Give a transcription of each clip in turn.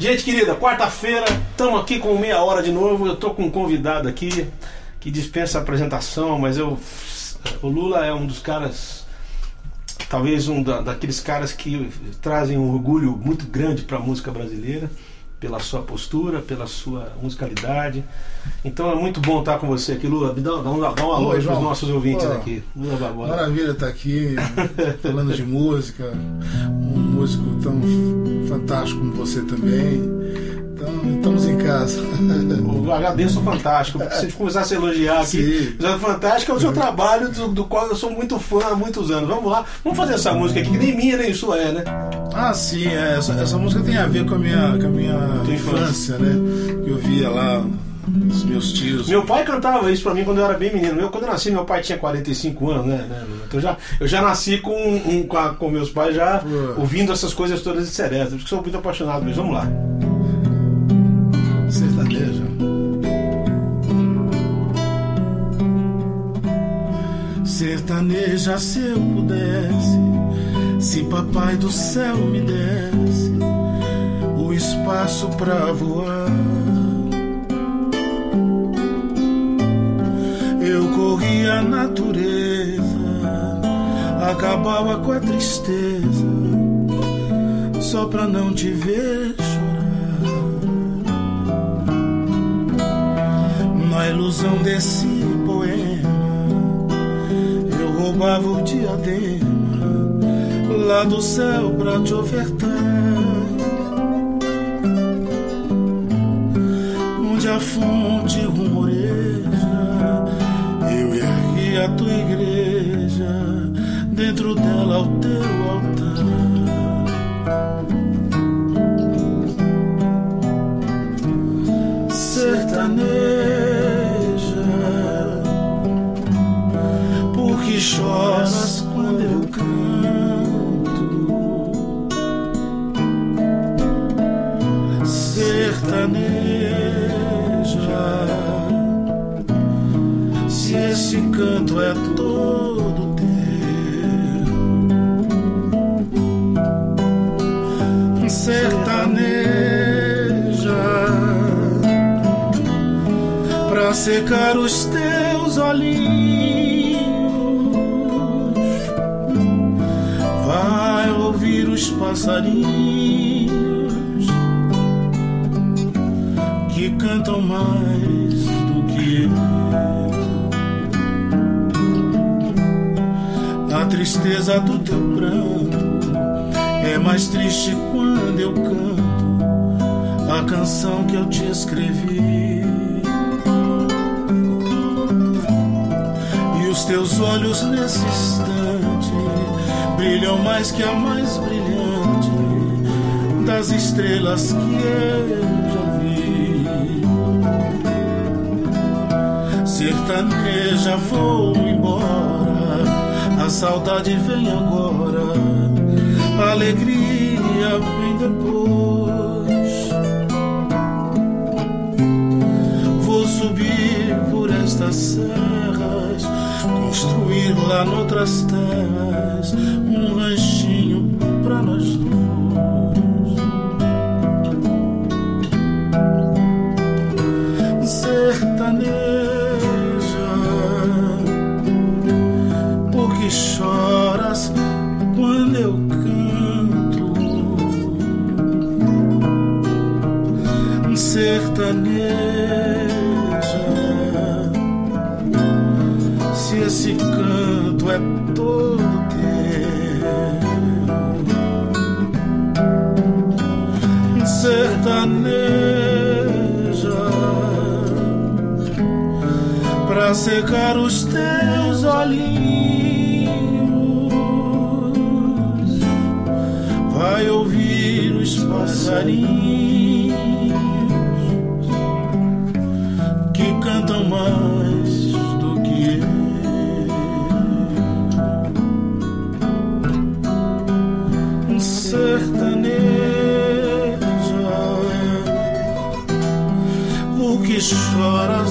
Gente querida, quarta-feira, estamos aqui com meia hora de novo. Eu tô com um convidado aqui que dispensa apresentação, mas eu. O Lula é um dos caras. Talvez um da, daqueles caras que trazem um orgulho muito grande para a música brasileira, pela sua postura, pela sua musicalidade. Então é muito bom estar com você aqui, Lula. Dá, dá, um, dá um alô para os nossos ouvintes Pô, aqui. Lula Barbosa. Maravilha estar aqui falando de música, um músico tão fantástico como você também. Então, estamos em casa. Eu agradeço o Fantástico. Se a gente começar a elogiar aqui, o Fantástico é o seu trabalho, do, do qual eu sou muito fã há muitos anos. Vamos lá, vamos fazer essa música aqui, que nem minha nem sua é, né? Ah, sim, é, essa, essa música tem a ver com a minha, com a minha Tua infância, né? Eu via lá os meus tios. Meu pai cantava isso pra mim quando eu era bem menino. Eu, quando eu nasci, meu pai tinha 45 anos, né? né? Então eu já, eu já nasci com, um, com, a- com meus pais já ouvindo essas coisas todas de seresta. Por isso que sou muito apaixonado mesmo. Vamos lá. Sertaneja se eu pudesse, se papai do céu me desse o espaço pra voar. Eu corria a natureza, acabava com a tristeza, só pra não te ver chorar. Na ilusão desse roubava o diadema lá do céu pra te ofertar. Onde a fonte rumoreja, eu ergui a tua igreja, dentro dela o teu altar. Secar os teus olhinhos. Vai ouvir os passarinhos que cantam mais do que eu. A tristeza do teu pranto é mais triste quando eu canto a canção que eu te escrevi. Os teus olhos nesse instante brilham mais que a mais brilhante das estrelas que eu já vi. Sertaneja, vou embora, a saudade vem agora, a alegria vem depois. Vou subir por estas serras, construir lá noutras terras um ranchinho pra secar os teus olhinhos, vai ouvir os passarinhos que cantam mais do que eu. Sertaneja, por que choras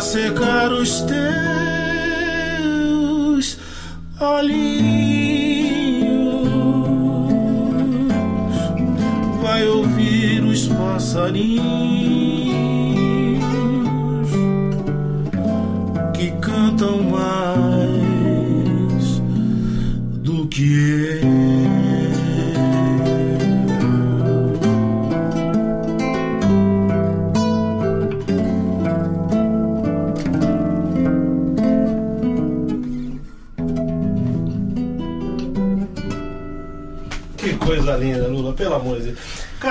secar os teus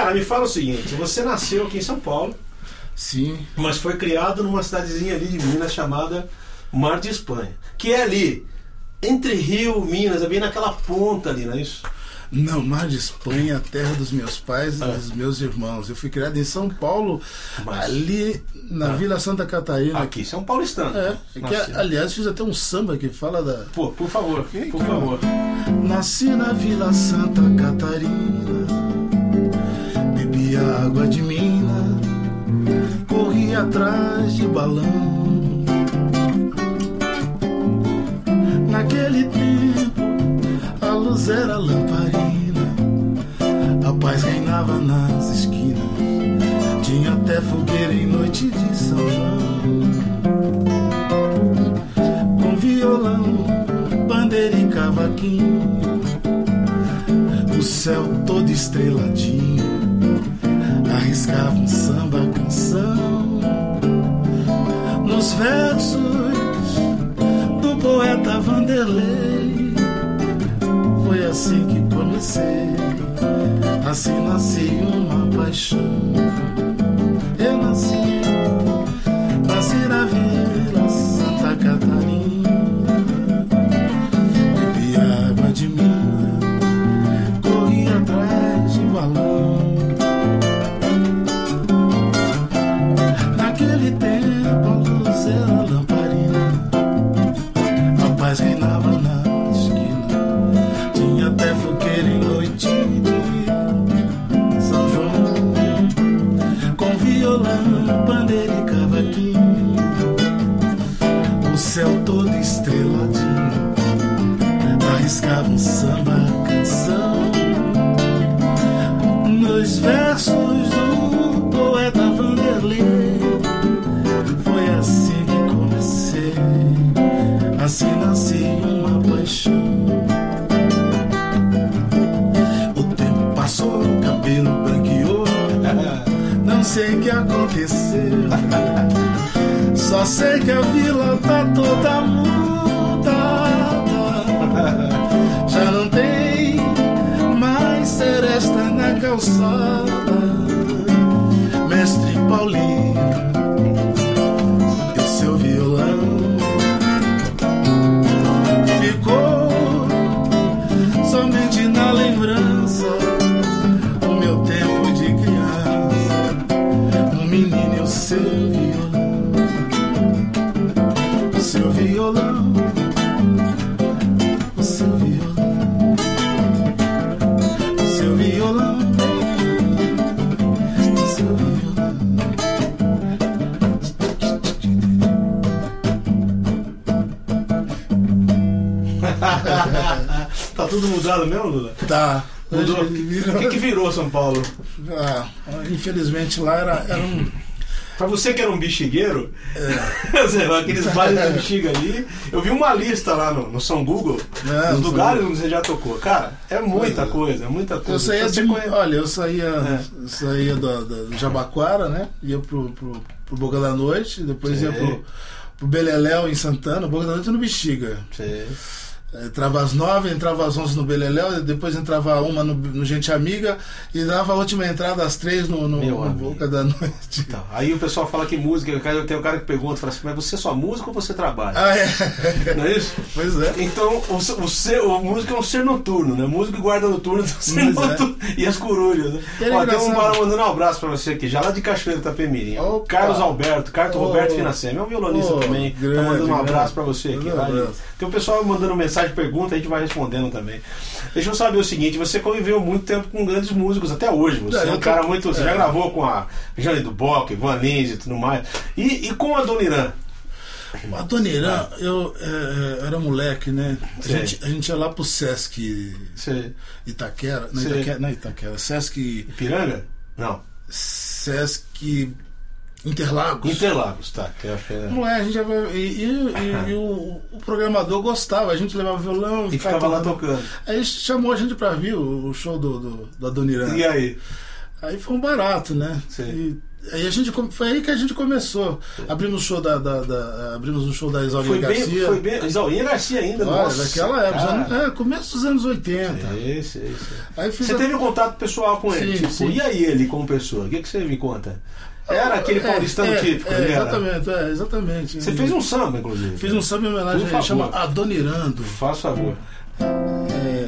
Cara, me fala o seguinte: você nasceu aqui em São Paulo, Sim, mas foi criado numa cidadezinha ali de Minas chamada Mar de Espanha, que é ali, entre Rio e Minas, é bem naquela ponta ali, não é isso? Não, Mar de Espanha, a terra dos meus pais e Ah. dos meus irmãos. Eu fui criado em São Paulo, Mas- ali na Ah. Vila Santa Catarina. Aqui, é um paulistano. É, que, aliás, fiz até um samba que fala da. Pô, por favor, por Então. favor. Nasci na Vila Santa Catarina, água de mina, corri atrás de balão. Naquele tempo, a luz era lamparina, a paz reinava nas esquinas, tinha até fogueira em noite de São João com violão, bandeira e cavaquinho. O céu todo estreladinho, arriscava um samba canção. Nos versos do poeta Vanderlei, foi assim que comecei. Assim nasci uma paixão. Eu nasci Nasci na Vila tá tudo mudado mesmo, Lula? Tá. Mudou. Virou- O que, que virou São Paulo? Ah, infelizmente lá era, era um. Pra você que era um bexigueiro, sei lá, aqueles bares de bexiga ali, eu vi uma lista lá no, no São Google, É, dos lugares onde você já tocou. Cara, é muita é. coisa, é muita coisa. Eu saía Você de, olha, eu saía, É. saía do, do Jabaquara, né? Ia pro, pro, pro Boca da Noite, depois ia Sei. pro, pro Beleléu em Santana, Boca da Noite no Bexiga. Sei. Entrava às nove, entrava às onze no Beleléu, depois entrava uma no, no Gente Amiga e dava a última entrada às três no, no, no. Boca da Noite. Então, aí o pessoal fala que música, tem um cara que pergunta, fala assim, mas você é só música ou você trabalha? Ah, é. Não é isso? Pois é. Então, o, o, ser, o músico é um ser noturno, né? Músico e guarda noturno é um ser Pois é. noturno. E as corujas, né? É Ó, tem um cara mandando um abraço pra você aqui, já lá de Cachoeira Itapemirim. ó. Opa. Carlos Alberto, Carto Oh. Roberto Finacema, é um violonista Oh, também. tá grande, mandando um abraço grande. pra você aqui. Tem um pessoal mandando mensagem, pergunta, a gente vai respondendo também. Deixa eu saber o seguinte, você conviveu muito tempo com grandes músicos, até hoje. Você Não, é um tô- cara muito. Você já é. gravou com a Jane do Bock, Van Lins e tudo mais. E, e com a Dona Irã? A Dona Irã, eu é, é, era moleque, né? A gente, a gente ia lá pro Sesc Você. Itaquera. Não. Itaquera, não Itaquera. Sesc. Ipiranga? Não. Sesc Interlagos. Interlagos, tá. Que eu é- Não é, a gente ia, e, e- e- e o, o programador gostava, a gente levava violão E ficava lá tocando. Aí chamou a gente pra vir o, o show do, do, da Dona Irã. E aí? Aí foi um barato, né? Sim. E, aí a gente, foi aí que a gente começou. Abrimos o show da, da, da- abrimos o show da Isaura Foi bem, Garcia. foi bem. Isaurinha Garcia ainda, Olha, nossa. daquela época, anos- é, começo dos anos 80. Esse, esse. Aí Você a- teve um contato pessoal com ele? Sim, tipo, sim. e aí ele como pessoa? O que, que você me conta? Era aquele É, paulistano é, típico, é? Exatamente, é, exatamente. Você fez um samba, inclusive. Fiz um samba em homenagem a ele, chama Adonirando. Faz favor. É.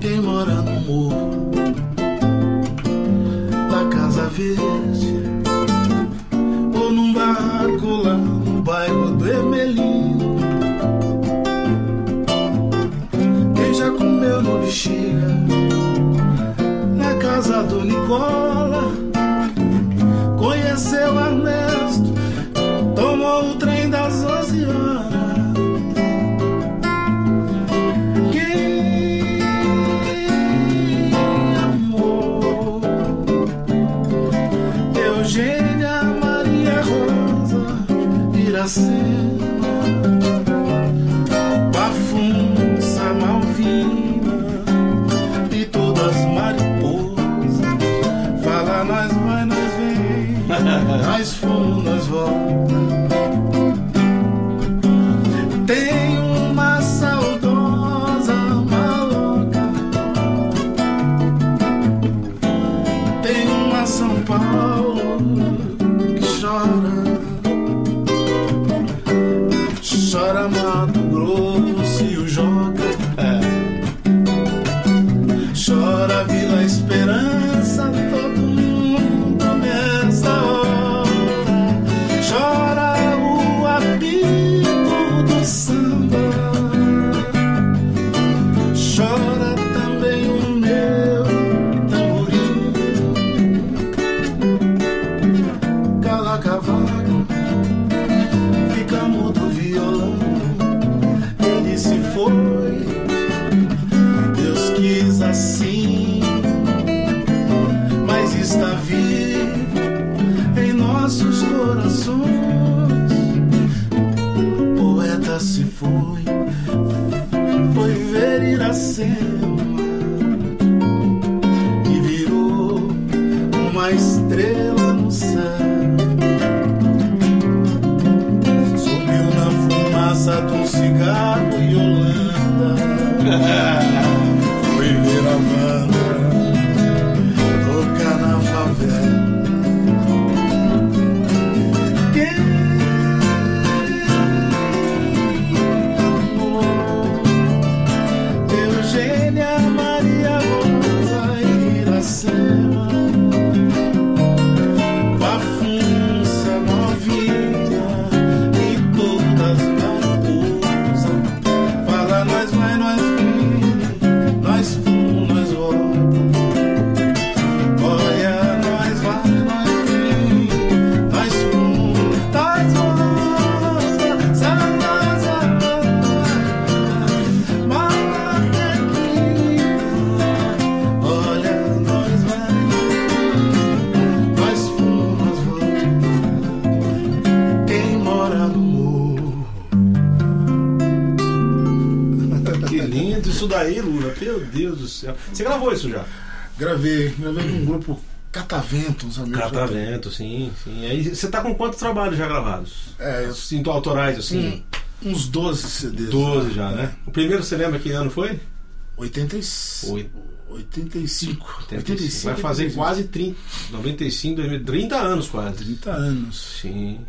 Quem mora no morro da Casa Verde casa do Nicola conheceu Ernesto Tomou uma São Paulo que chora. Céu. Você gravou isso já? Gravei, gravei com um grupo Catavento, uns amigos. Catavento, sim, sim. Aí você tá com quantos trabalhos já gravados? É, eu Sinto autorais, assim? Hum, uns 12 CDs. 12 já, né? O primeiro você lembra que ano foi? 85. Oi. 85. 85. Vai fazer quase 30, 95, 2000, 30 anos quase. 30 anos. Sim.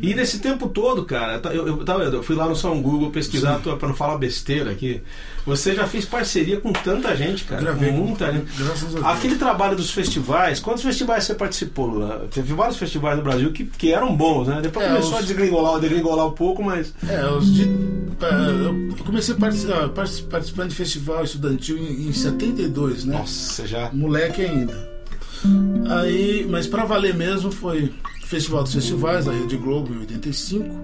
E nesse tempo todo, cara, eu, eu, eu, eu fui lá no São Google pesquisar para não falar besteira aqui. Você já fez parceria com tanta gente, cara. Gravei com muita gente. Graças a Deus. Aquele trabalho dos festivais, quantos festivais você participou, Lula? Teve vários festivais no Brasil que, que eram bons, né? Depois É, começou os- a desgringolar, desgringolar um pouco, mas. É, os de, é, eu comecei participar, participando de festival estudantil em, em 72, né? Nossa, já. moleque ainda. Aí, mas pra valer mesmo foi Festival dos Festivais da Rede Globo em 85.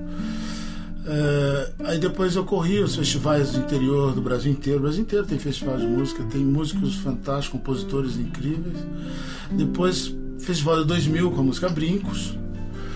É, aí depois eu corri os festivais do interior do Brasil inteiro. O Brasil inteiro tem festival de música, tem músicos fantásticos, compositores incríveis. Depois Festival de 2000 com a música Brincos.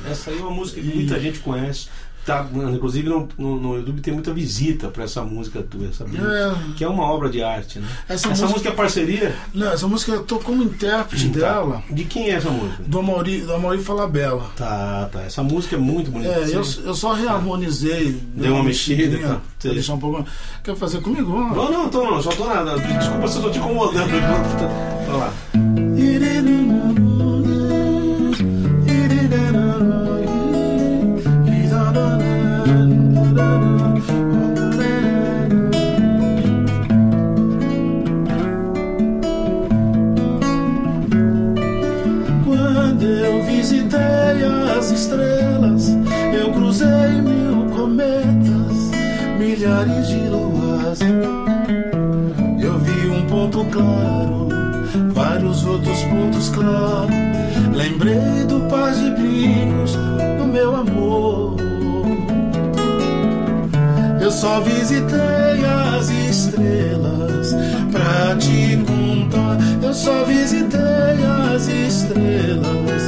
Essa aí é uma música que muita gente conhece. Tá, inclusive no, no, no YouTube tem muita visita pra essa música tua, essa É. que é uma obra de arte, né? Essa Essa, música- música é parceria? Não, essa música eu tô como intérprete Tá. dela, De quem é essa música? do Amaury, do Amaury Falabella. Tá, tá. Essa música é muito bonita. É, eu, eu só reharmonizei. Deu uma mexida, mexidinha, tá. Pra deixar um pouco. Quer fazer comigo? Vamos lá. Não, não, tô não, só tô nada. Desculpa se eu tô te incomodando. Olha lá. Milhares de luas. Eu vi um ponto claro, vários outros pontos claros. Lembrei do par de brincos do meu amor. Eu só visitei as estrelas pra te contar. Eu só visitei as estrelas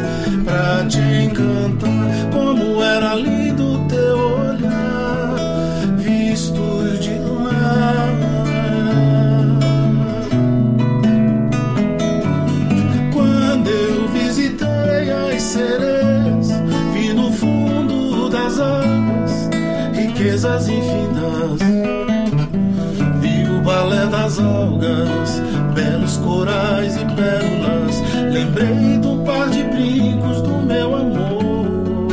pra te encantar. Como era lindo teu olhar, riquezas infindas. Vi o balé das algas, belos corais e pérolas. Lembrei do par de brincos do meu amor.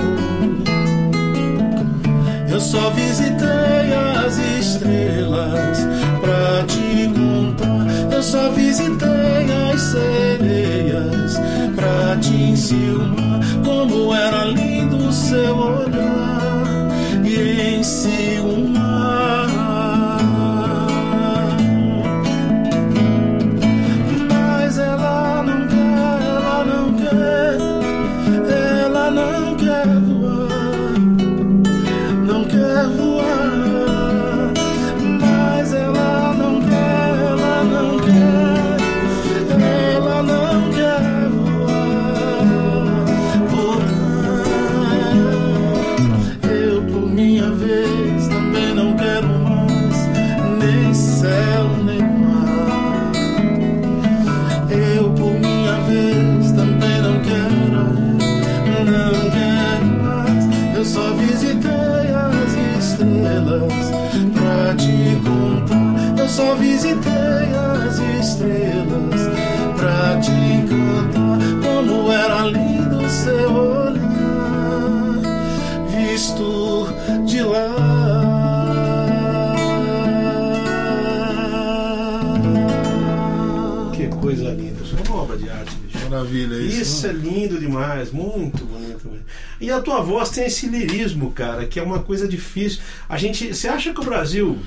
Eu só visitei as estrelas pra te contar. Eu só visitei as sereias pra te enciumar. Como era lindo o seu olhar e enciumar. Mas coisa linda. Isso é uma obra de arte, bicho. Maravilha isso. Isso é lindo demais, muito bonito. mesmo. E a tua voz tem esse lirismo, cara, que é uma coisa difícil. A gente, você acha que o Brasil,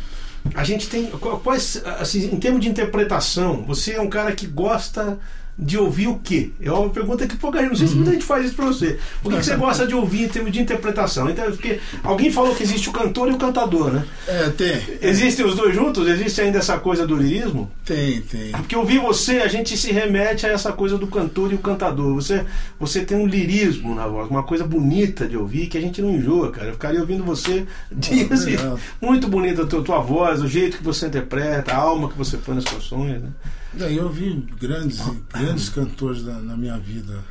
a gente tem qu- quais, assim, em termos de interpretação, você é um cara que gosta de ouvir o quê? É uma pergunta que pouca gente, não sei se muita gente faz isso pra você. O que, que você gosta de ouvir em termos de interpretação? Então, porque alguém falou que existe o cantor e o cantador, né? É, tem. Existem os dois juntos? Existe ainda essa coisa do lirismo? Tem, tem. Porque ouvir você, a gente se remete a essa coisa do cantor e o cantador. Você, você tem um lirismo na voz, uma coisa bonita de ouvir que a gente não enjoa, cara. Eu ficaria ouvindo você dias e muito bonita a tua, tua voz, o jeito que você interpreta, a alma que você põe nas canções. Né? Eu vi grandes, grandes cantores na, na minha vida.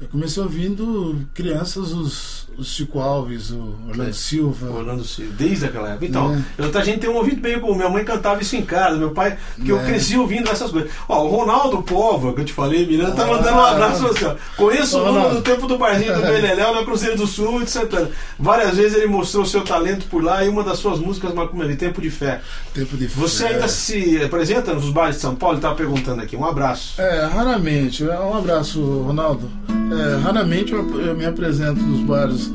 Eu comecei ouvindo crianças, os, os Chico Alves, o Orlando É. Silva. Orlando Silva, desde aquela época. Então, É. eu, a gente tem um ouvido bem como minha mãe cantava isso em casa, meu pai, porque eu É. cresci ouvindo essas coisas. Ó, o Ronaldo Pova, que eu te falei, Miranda, tá Ah. mandando um abraço você. ó. Conheço o Lula do tempo do barzinho do Beleléu na Cruzeiro do Sul e de Santana. Várias vezes ele mostrou seu talento por lá e uma das suas músicas marcou Tempo de Fé. Tempo de Você fé. ainda se apresenta nos bares de São Paulo? Ele tava perguntando aqui. Um abraço. É, raramente. Um abraço, Ronaldo. É, raramente eu, eu me apresento nos bares.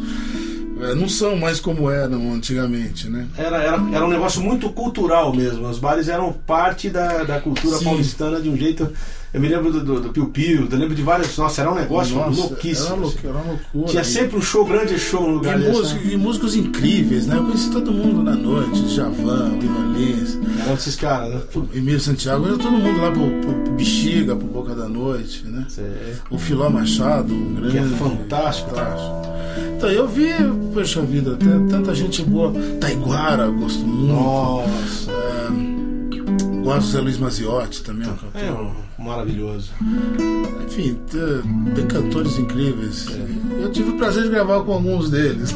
É, não são mais como eram antigamente, né? Era, era, era um negócio muito cultural mesmo. Os bares eram parte da, da cultura Sim. paulistana de um jeito. Eu me lembro do, do, do Piu Piu, eu lembro de vários. Nossa, era um negócio Nossa, louquíssimo. Era, louco, era uma loucura. Tinha E- sempre um show, grande show no E, lugar desse. músico- né? e músicos incríveis, né? Eu conheci todo mundo na noite, Javan, Lins, Eram esses caras, né? Emílio Santiago, era todo mundo lá pro, pro, pro Bexiga, pro Boca da Noite, né? O Filó Machado, um grande. Que é fantástico. Então eu vi, poxa vida, tanta gente boa. Taiguara, gosto muito. Nossa. Gosto do Zé Luiz Maziotti também, é um cantor. É maravilhoso. Enfim, te- tem cantores incríveis. Eu tive o prazer de gravar com alguns deles.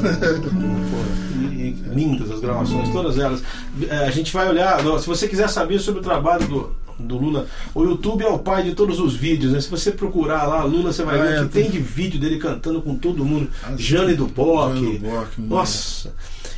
Lindas as gravações, todas elas. É, A gente vai olhar, se você quiser saber sobre o trabalho do, do Lula, o YouTube é o pai de todos os vídeos, né? Se você procurar lá, Lula, você vai Ah, ver é, que tem- de vídeo dele cantando com todo mundo. Ah, Jane do Bock. Jane do Bock, mano. Nossa.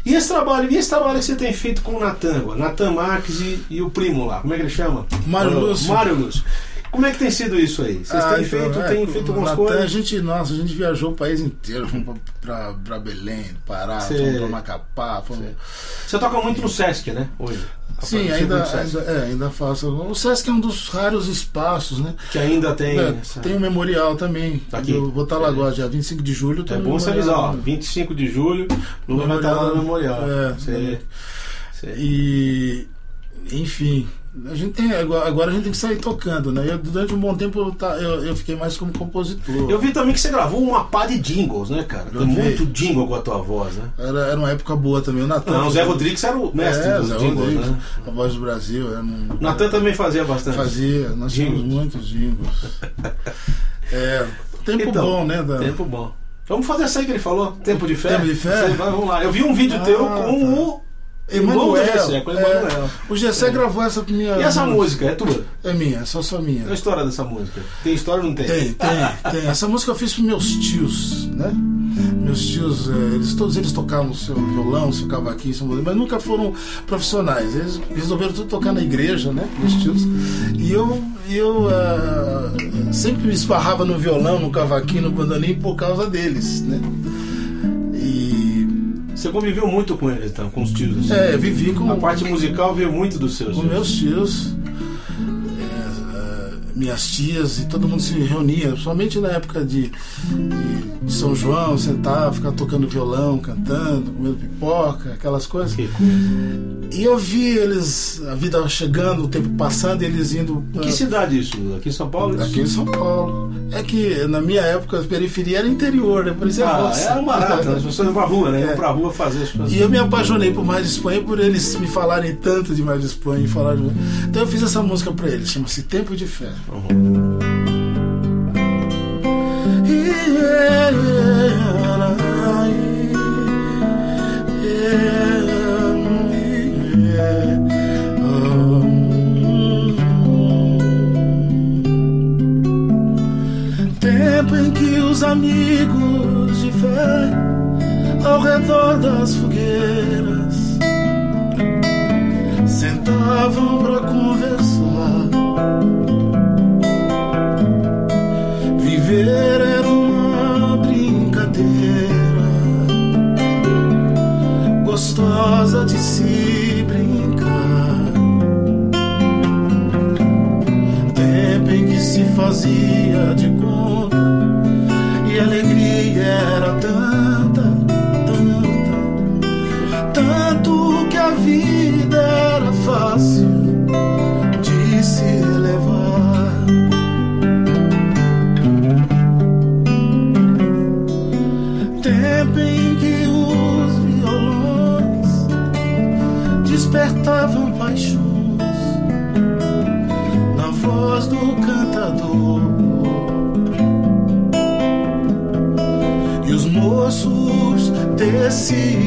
E esse trabalho, e esse trabalho que você tem feito com o Natan, agora? Natan Marques e, e o primo lá, como é que ele chama? Mário Ah, Lúcio. Mário Lúcio. Como é que tem sido isso aí? Vocês Ah, têm então, feito, é, têm feito algumas A coisas? gente, nossa, a gente viajou o país inteiro, fomos pra, pra, pra Belém, Pará, fomos pra Macapá, fomos. Você toca muito no Sesc, né? Hoje. Sim, ainda, ainda, é, ainda faço. O Sesc é um dos raros espaços, né? Que ainda tem. É, essa- tem um memorial também. Tá aqui. Eu vou estar lá agora, dia 25 de julho. tem É um bom você avisar, ó, 25 de julho, Lula vai estar lá no memorial. É, Você- você- E, enfim, a gente tem, agora, a gente tem que sair tocando, né? Eu, durante um bom tempo eu, tá- eu, eu fiquei mais como compositor. Eu vi também que você gravou uma pá de jingles, né, cara? Tem muito jingle com a tua voz, né? Era, era uma época boa também. O Natan. Não, o Zé Rodrigues era o mestre é, dos Zé jingles, Rodrigues, né? A voz do Brasil. Era um, O Natan também fazia bastante. fazia. Nós tínhamos muitos jingles. é, tempo Então, bom, né? Da, Tempo bom. Vamos fazer essa aí que ele falou? Tempo de fé? Tempo de fé? Vai, vamos lá. Eu vi um vídeo Ah, teu tá. com o irmão do Emanuel. O é, o Gessé gravou essa minha. E essa música, é tua? É minha, é só só minha. Qual a história dessa música? Tem história ou não tem? Tem, tem, tem. Essa música eu fiz para meus tios, né? Meus tios, eh, eles, todos eles tocavam seu violão, seu cavaquinho, seu violão, mas nunca foram profissionais. Eles resolveram tudo tocar na igreja, né? Meus tios. E eu, eu ah, sempre me esbarrava no violão, no cavaquinho, no bandolim por causa deles, né? Você conviveu muito com eles, então, com os tios. assim. é, eu vivi com, A parte musical veio muito dos seus. com meus tios, é, é, minhas tias, e todo mundo se reunia, somente na época de, de São João, sentava, ficava tocando violão, cantando, comendo pipoca, aquelas coisas. E eu vi eles, a vida chegando, o tempo passando, e eles indo. Em que cidade isso? Aqui em São Paulo? Isso? Aqui em São Paulo. É que na minha época a periferia era interior, né? Parecia Ah, roça. era um barato, né? as pessoas iam pra rua, né? Iam É. pra rua fazer as coisas. E eu me apaixonei por Mais de Espanha por eles me falarem tanto de Mais de Espanha e falaram. Então eu fiz essa música pra eles, chama-se Tempo de Fé. Tempo em que os amigos de fé ao redor das fogueiras sentavam para conversar. Gostosa de se brincar. Tempo em que se fazia de despertavam paixões na voz do cantador. E os moços teciam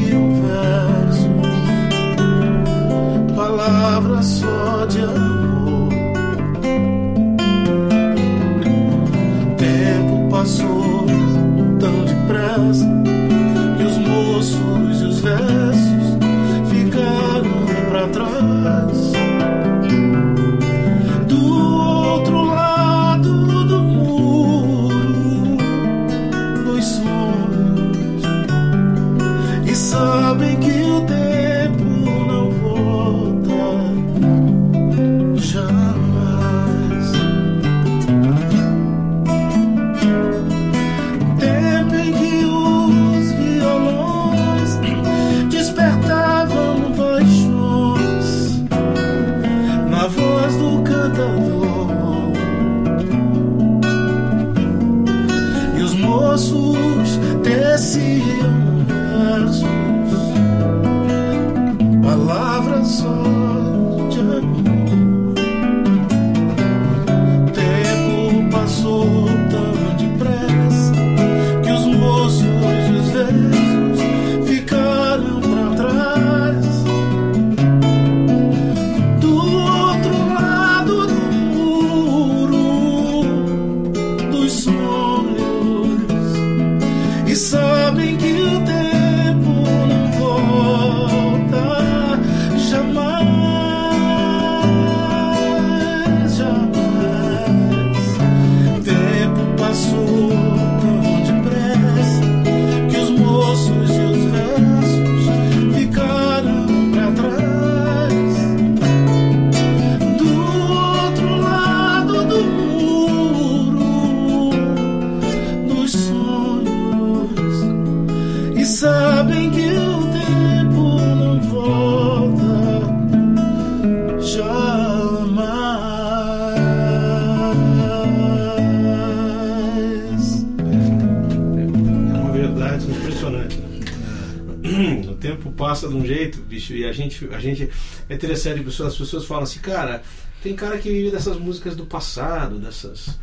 passa de um jeito, bicho, e a gente, a gente é interessante, as pessoas falam assim, cara, tem cara que vive dessas músicas do passado, dessas.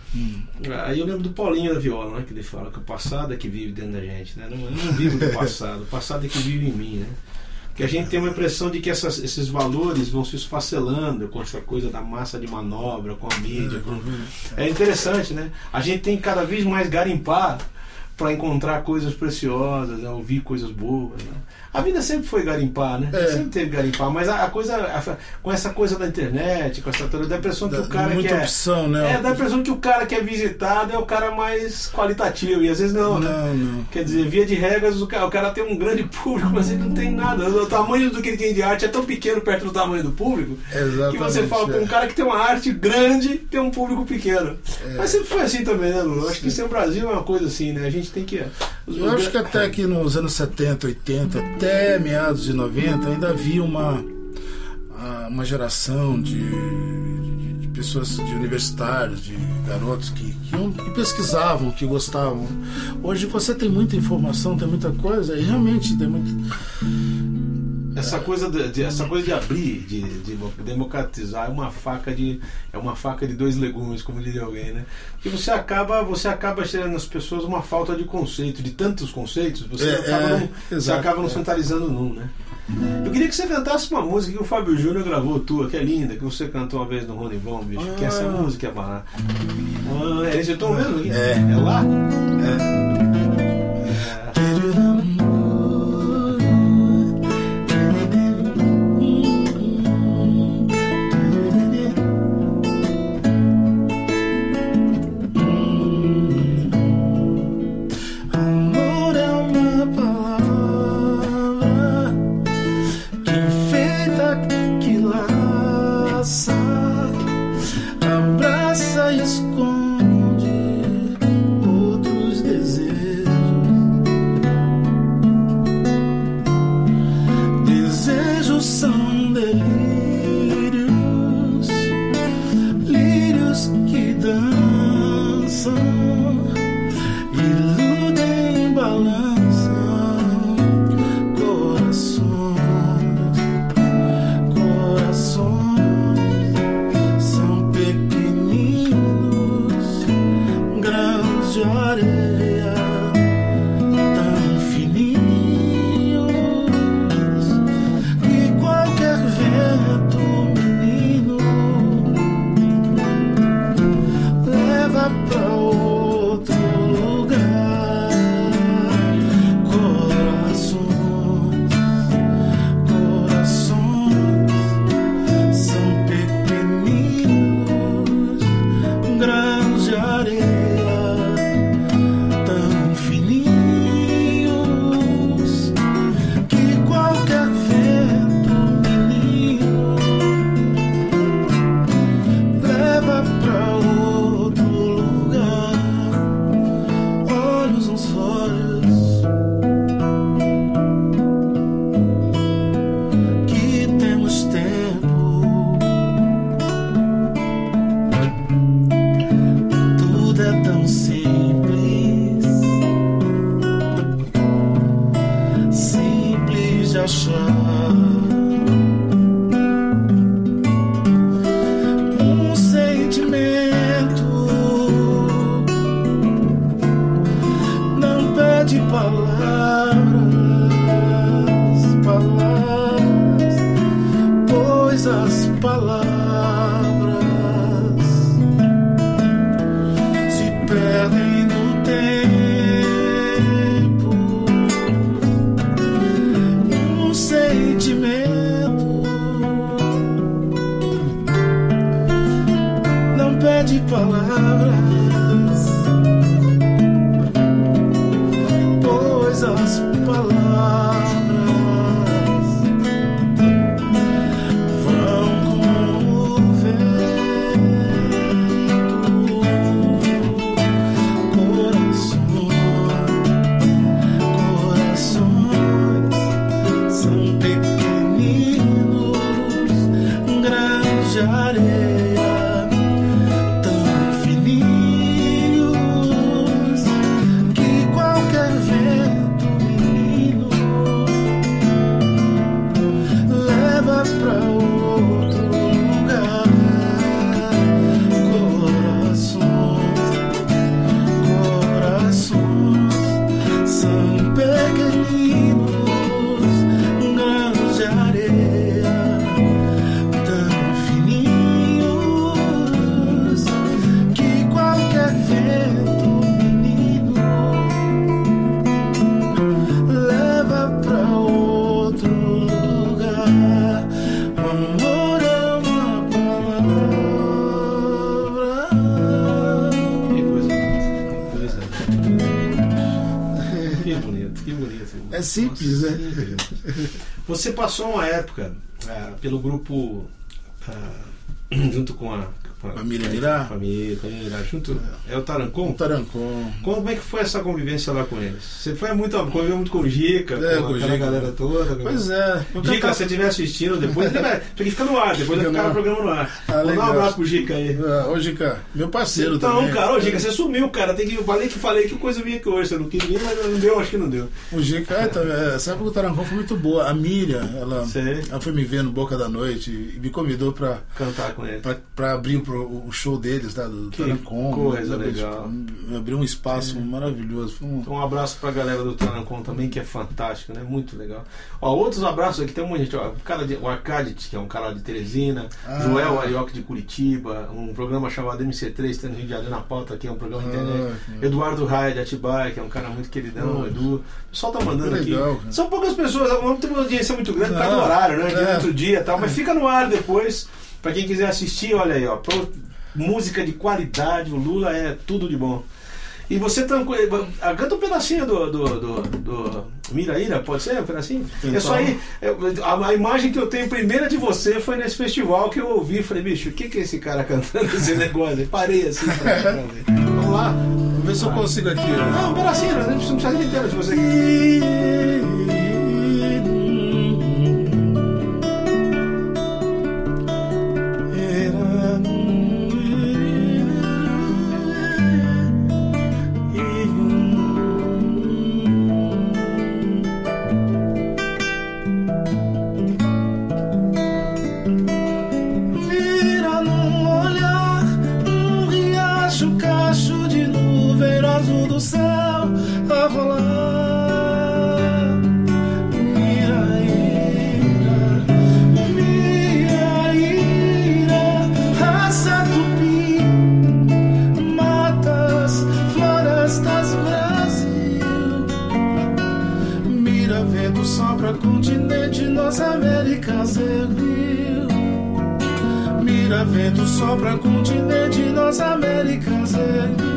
Aí eu lembro do Paulinho da Viola, né? Que ele fala que o passado é que vive dentro da gente, né? Não, eu não vivo do passado, o passado é que vive em mim, né? Que a gente tem uma impressão de que essas- esses valores vão se esfacelando com essa coisa da massa de manobra, com a mídia. Com... É interessante, né? A gente tem que cada vez mais garimpar para encontrar coisas preciosas, né? ouvir coisas boas. Né? A vida sempre foi garimpar, né? É. Sempre teve garimpar, mas a, a coisa, a- com essa coisa da internet, com essa toda, dá a impressão que Dá- o cara muita que é, opção, né? é, dá a impressão que o cara que é visitado é o cara mais qualitativo e às vezes não, né? Não, não. Quer dizer, via de regras, o cara, o cara tem um grande público, mas ele não tem nada. O tamanho do que ele tem de arte é tão pequeno perto do tamanho do público Exatamente. que você fala com é. um cara que tem uma arte grande tem um público pequeno. Mas sempre foi assim também, né, Lulu? Acho que isso no Brasil é uma coisa assim, né? A gente tem que. Eu acho que até aqui nos anos 70, 80, até meados de 90, ainda havia uma, ah, uma geração de, de- de pessoas, de universitários, de garotos que, que, iam- que pesquisavam, que gostavam. Hoje você tem muita informação, tem muita coisa, e realmente tem muito. Essa coisa de, de- essa coisa de abrir, de, de democratizar é uma faca de é uma faca de dois legumes, como diria alguém, né? Porque você acaba você acaba gerando nas pessoas uma falta de conceito, de tantos conceitos, você É, acaba, é, não, você exato, acaba não é. centralizando num, né? Eu queria que você cantasse uma música que o Fábio Júnior gravou tua, que é linda, que você cantou uma vez no Rony Von, bicho, que essa Ah. música é barata. Ah, é esse eu tô vendo aqui? É. é lá? É. palavras passou uma época ah, pelo grupo ah, junto com a com Família Mirá? Família, família Mirá, junto é o Tarancon. Um tarancon. Como é que foi essa convivência lá com eles? Você foi muito conviveu muito com o Gica, É, com, com o Gica. galera toda. Pois é. Gica, cantava- se você estiver assistindo depois, ele vai, porque fica no ar, depois vai Fica ficar no o programa no ar. Ah, Manda um legal. abraço pro Gica aí. Ah, Ô, Gica, meu parceiro Então, também. cara, ô Gica, você sumiu, cara. Tem que, eu falei que falei que coisa vinha aqui hoje. Você não quis vir, mas não deu, acho que não deu. O Gica, é, tá, é, essa época do Tarancon foi muito boa. A Miriam, ela, Sei. ela foi me ver no Boca da Noite e me convidou pra, Cantar com ele. pra, pra abrir pro, o show deles, tá, do Que Tarancon. coisa né, legal. tipo, Abriu um espaço maravilhoso. Foi um, Então, um abraço pra galera do Tanancon também, que é fantástico, né? Muito legal. Ó, outros abraços aqui, tem um monte de gente. Ó, o, cara de, o Arcade, que é um cara de Teresina, Ah. Joel Arioque de Curitiba, um programa chamado MC3, tem no Rio de Janeiro na pauta aqui, é um programa Ah, internet. Eduardo Raia de Atibaia, que é um cara muito queridão. Edu. O pessoal tá mandando Que aqui. legal, cara. São poucas pessoas, não tem uma audiência muito grande por causa do Não, horário, né? De é. outro dia e tal, mas fica no ar depois. Pra quem quiser assistir, olha aí, ó. pro- música de qualidade, o Lula é tudo de bom. E você tranco... ah, canta um pedacinho do, do, do, do Miraíra, pode ser? Um pedacinho? Então. É só aí. é, A, a imagem que eu tenho primeira de você foi nesse festival que eu ouvi. Falei, bicho, o que, que é esse cara cantando esse negócio? aí? Parei assim pra, pra ver. Vamos lá. Vamos ver se eu consigo aqui. Não, um pedacinho, não precisa não precisa inteiro de você. Vira vento sopra continente, nossa Américas ergueu.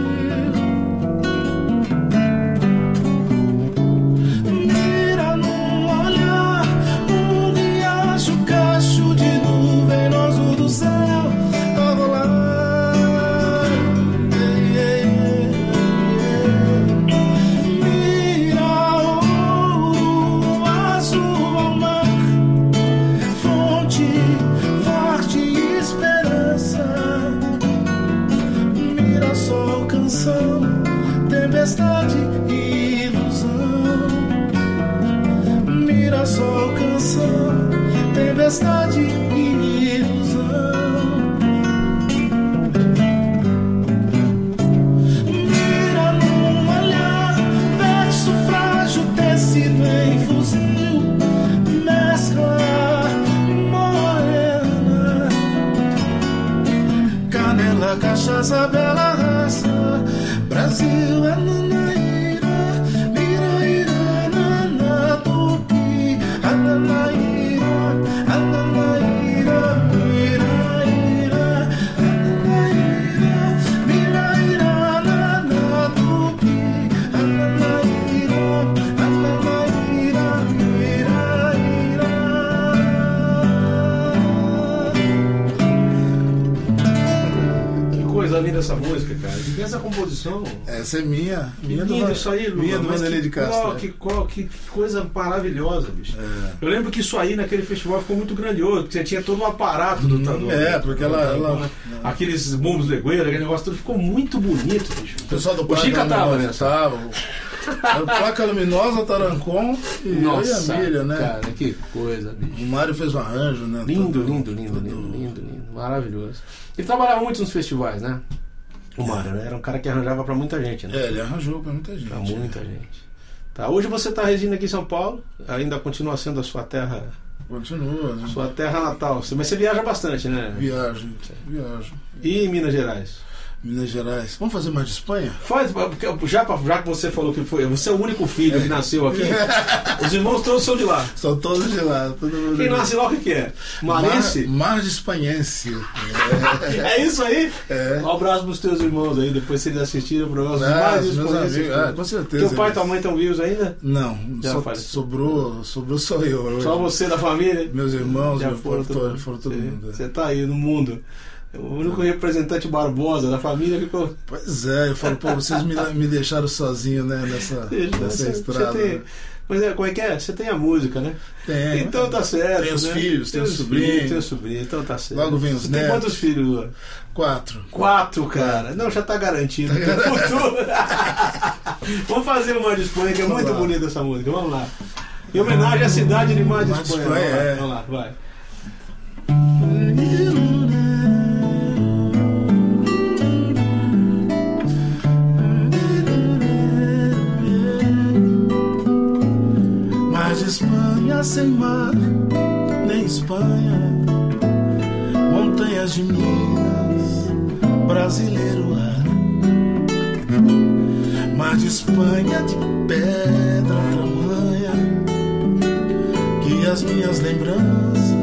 casa Essa é minha, minha do, lindo isso aí, Lula. minha do Vanderlei de Castro. qual- que, qual- que- coisa maravilhosa, bicho. É. Eu lembro que isso aí naquele festival ficou muito grandioso, porque você tinha todo um aparato do Tador. É, porque ela- ela- Aqueles bombos legueiros, aquele negócio tudo ficou muito bonito, bicho. O pessoal do O Chica tava o Placa Luminosa, Tarancon e eu e a Milha, né? cara, que coisa, bicho. O Mário fez um arranjo, né? Lindo, Todo- lindo, lindo, todo- lindo, lindo, lindo. Maravilhoso. Ele trabalhava muito nos festivais, né? O Mário, né? Era um cara que arranjava pra muita gente, né? É, ele arranjou pra muita gente. Pra muita gente. Tá, hoje você tá residindo aqui em São Paulo, ainda continua sendo a sua terra, Continua, né? sua terra natal. Mas você viaja bastante, né? Viagem, viagem. E em Minas Gerais? Minas Gerais. Vamos fazer mais de Espanha? Faz, porque já, já que você falou que foi, você é o único filho que nasceu aqui, os irmãos todos são de lá. São todos de lá. Todo Quem de nasce lá o que, que é? Marense? Mar, Mar de Espanhense. É isso aí? É. Um abraço pros teus irmãos aí, depois se eles assistirem o programa. amigos, aqui. ah, com certeza. Teu pai e tua mãe estão vivos ainda? Não, Já faleceu. sobrou, sobrou só eu. hoje. Só você da família? Meus irmãos, Já meu foram todo todo, foram todo Você- mundo. é. Você tá aí no mundo. O único representante Barbosa da família ficou. Pois é, eu falo, pô, vocês me, me deixaram sozinho, né, nessa, nessa Você- estrada. Você tem, né? mas é, como é que é? Você tem a música, né? Tem. então tá certo. Tem os né? filhos, tem os os sobrinhos. Tem os sobrinhos, então tá certo. Logo vem os Você tem netos. quantos filhos, Lua? Quatro. Quatro, cara. Não, já tá garantido. Teu futuro. Vamos fazer uma de Espanha, que é muito bonita essa música. Vamos lá. Em homenagem à cidade de Mar de Espanha. Vamos lá, é. Vamos lá, vai. Espanha sem mar, nem Espanha. Montanhas de Minas, brasileiro ar. Mar de Espanha de pedra tamanha que as minhas lembranças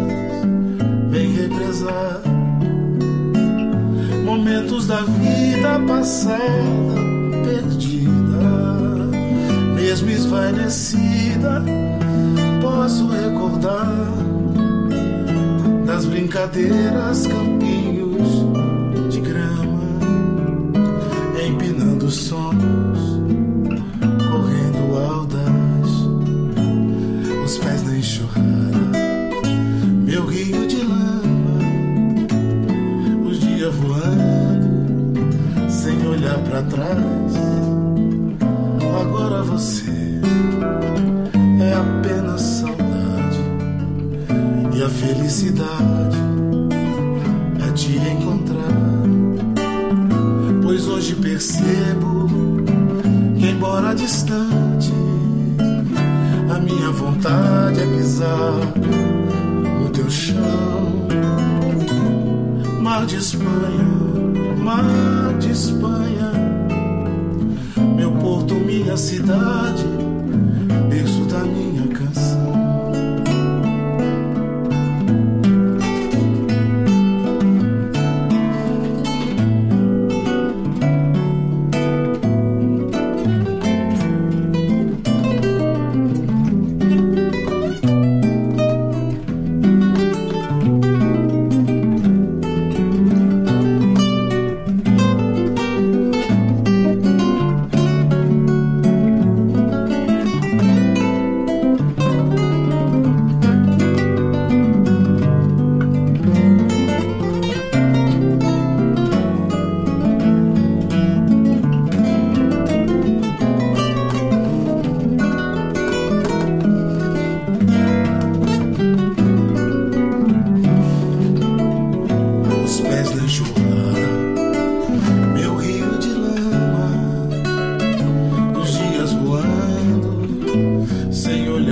vêm represar. Momentos da vida passada perdida, mesmo esvaecida, posso recordar das brincadeiras, campinhos de grama, empinando sonhos, correndo audaz, os pés na enxurrada, meu rio de lama, os dias voando, sem olhar pra trás. Agora você e a felicidade é te encontrar. Pois hoje percebo que, embora distante, a minha vontade é pisar no teu chão. Mar de Espanha, mar de Espanha, meu porto, minha cidade, berço da minha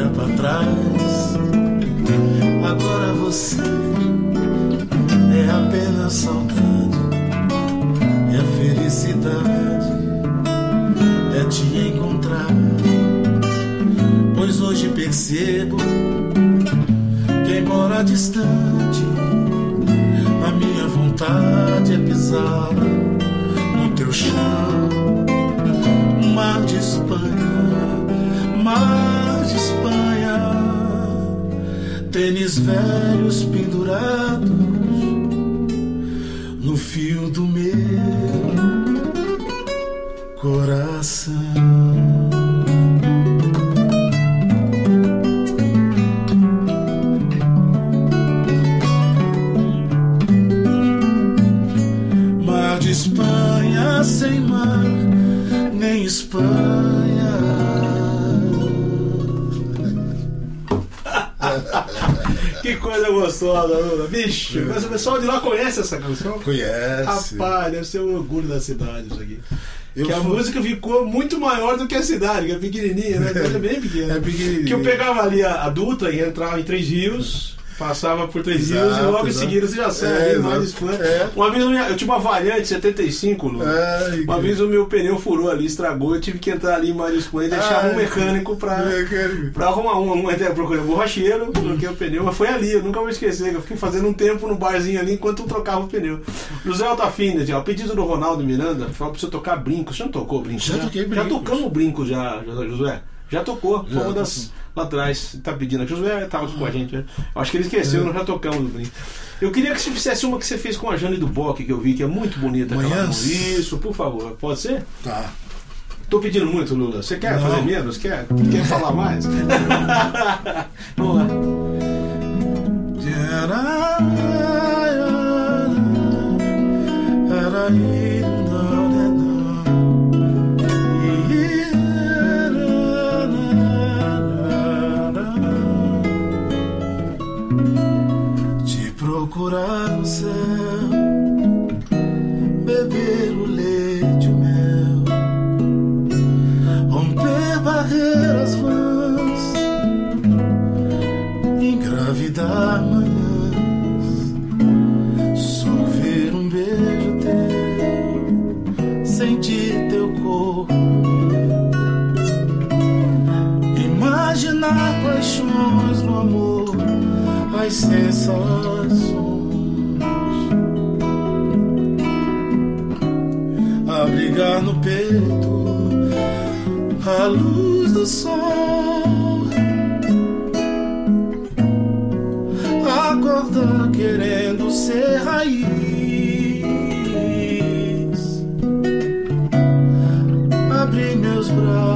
olha para trás. Agora você é apenas saudade, é a felicidade, é te encontrar. Pois hoje percebo quem mora distante. A minha vontade é pisar no teu chão, um mar de Espanha de Espanha, tênis velhos pendurados no fio do meu coração. Coisa gostosa, Lula. Bicho, mas o pessoal de lá conhece essa canção? Conhece? Rapaz, deve ser um orgulho da cidade isso aqui. Eu que a fui- música ficou muito maior do que a cidade, que é pequenininha, né? É bem pequena. É pequenininha. Que eu pegava ali a, a Dutra e entrava em Três Rios, passava por Três Rios e logo em seguida você já sai É, ali mais exato. Espanha. É. Uma vez eu, minha- eu tinha uma variante 75, Lula. Ai, Uma que- vez o meu pneu furou ali, estragou, eu tive que entrar ali em Espanha e deixar Ai, um mecânico pra. Mecânico. Pra arrumar um, um até procurei um borracheiro, troquei o pneu, mas foi ali, eu nunca vou esquecer, que eu fiquei fazendo um tempo no barzinho ali enquanto eu trocava o pneu. José Altafina, ó, pedido do Ronaldo Miranda, falou pra você tocar brinco. Você não tocou brinco? Já né? toquei Já brinco. tocamos brinco já, Josué? Já tocou, foi uma das lá atrás. Tá pedindo aqui. Josué tava com a gente, né? Eu acho que ele esqueceu, É. nós já tocamos. Eu queria que você fizesse uma que você fez com a Jane do Bock, que eu vi, que é muito bonita. Manhãs? Isso, por favor. Pode ser? Tá. Tô pedindo muito, Lula. Você quer Não. fazer menos? Quer, quer falar mais? Vamos lá. Procurar no céu, beber o leite, o mel, romper barreiras vãs, engravidar manhãs, sorver um beijo teu, sentir teu corpo imaginar paixões no amor, as sensações. Abrigar no peito a luz do sol. Acordar querendo ser raiz. Abrir meus braços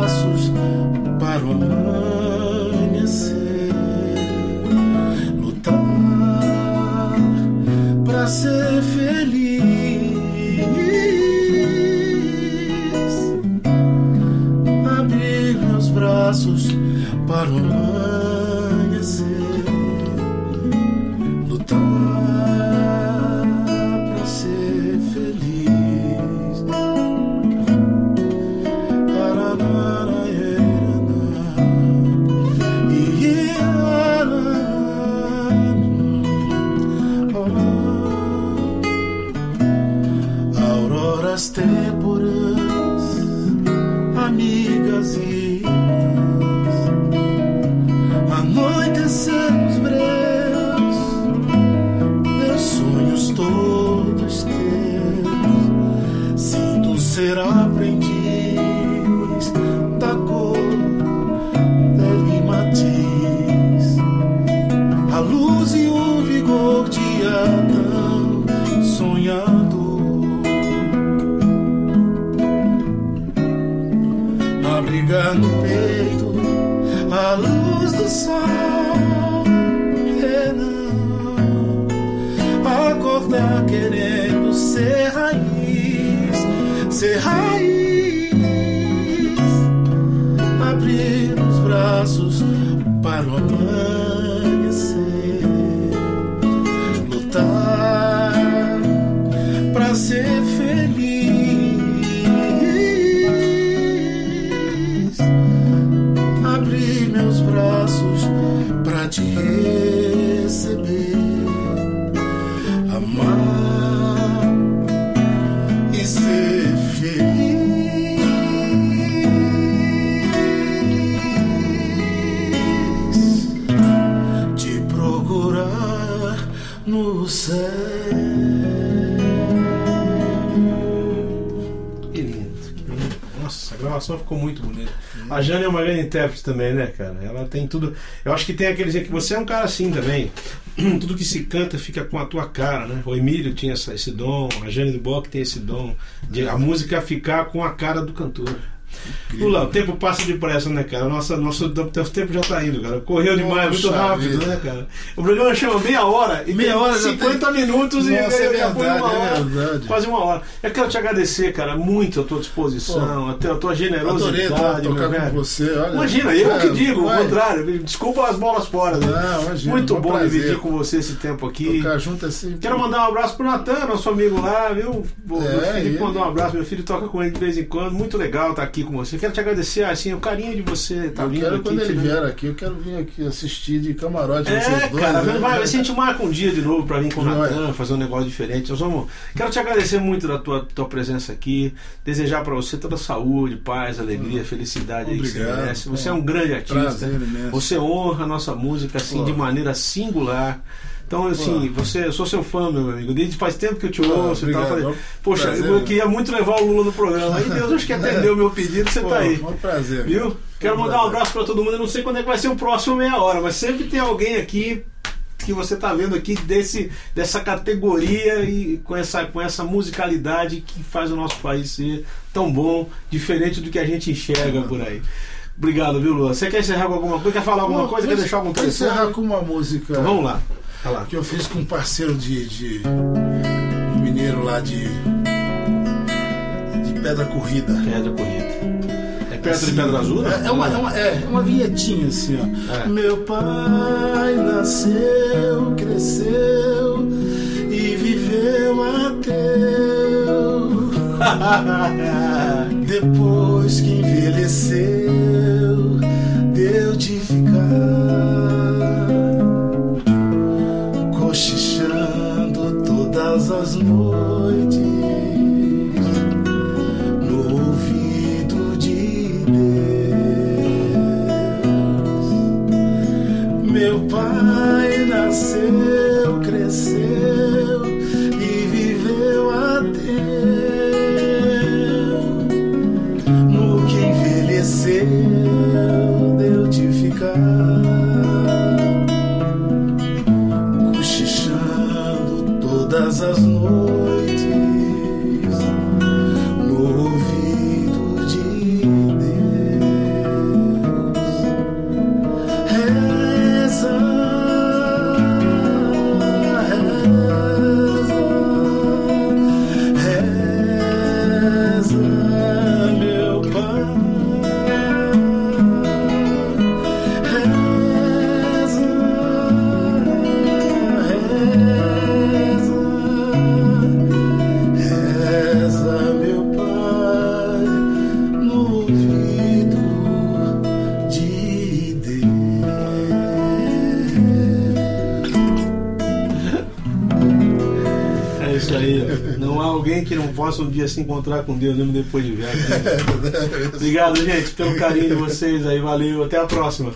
abrir os braços para o amanhecer, gravação ficou muito bonita. A Jane é uma grande intérprete também, né, cara? Ela tem tudo. Eu acho que tem aqueles que você é um cara assim também. Tudo que se canta fica com a tua cara, né? O Emílio tinha esse dom, a Jane do Bock tem esse dom de a música ficar com a cara do cantor. Lula, o tempo passa depressa, né, cara? Nossa, nosso tempo já tá indo, cara. Correu demais, muito rápido, vida. né, cara? O programa chama meia hora e Meia tem hora já 50 minutos e Nossa, é já foi uma verdade, é hora, verdade. quase uma hora. Eu quero te agradecer, cara, muito a tua disposição, a tua, a tua generosidade. Adorei meu tocar com você. Olha, Imagina, eu É, que digo, o vai. contrário. Desculpa as bolas fora. Né? Não, imagina, Muito bom prazer. dividir com você esse tempo aqui. Tocar junto assim. Quero mandar um abraço pro Natan, nosso amigo lá, viu? O meu É, filho ele- mandou um abraço, meu filho toca com ele de vez em quando. Muito legal estar aqui com você. Quero te agradecer, assim, o carinho de você estar eu vindo quero aqui. quando ele vier aqui, eu quero vir aqui assistir de camarote É, vocês dois. cara, né? vai, a gente marca um dia de novo pra vir com o Vai. Natan, fazer um negócio diferente. Nós vamos. Quero te agradecer muito da tua, tua presença aqui. Desejar pra você toda a saúde, paz, alegria, felicidade aí que você Obrigado. merece. Você é um grande artista. Prazer. Você honra a nossa música assim Pô. de maneira singular. Então, assim, você, eu sou seu fã, meu amigo. Desde faz tempo que eu te Pô, ouço e tal. obrigado. Falei, Poxa, Prazer, eu queria muito levar o Lula no programa. Aí Deus acho que atendeu o meu pedido, você Pô, tá aí. Um prazer. Viu? Quero Um mandar um prazer. abraço pra todo mundo. Eu não sei quando é que vai ser o próximo meia hora, mas sempre tem alguém aqui que você tá vendo aqui desse, dessa categoria e com essa, com essa musicalidade que faz o nosso país ser tão bom, diferente do que a gente enxerga por aí. Obrigado, viu, Lula? Você quer encerrar com alguma coisa? Quer falar alguma Pô, coisa? Quer deixar algum vou encerrar telefone? com uma música Então, vamos lá. Que eu fiz com um parceiro de, de um mineiro lá de de Pedra Corrida. Pedra corrida. É perto Assim, de Pedra Azul? não? É, é uma, é, uma, é uma vinhetinha assim, ó. É. Meu pai nasceu, cresceu e viveu até depois que envelheceu, deu de ficar todas as noites no ouvido de Deus. Meu pai nasceu, se encontrar com Deus mesmo depois de velho. Obrigado, gente, pelo carinho de vocês aí. Valeu. Até a próxima.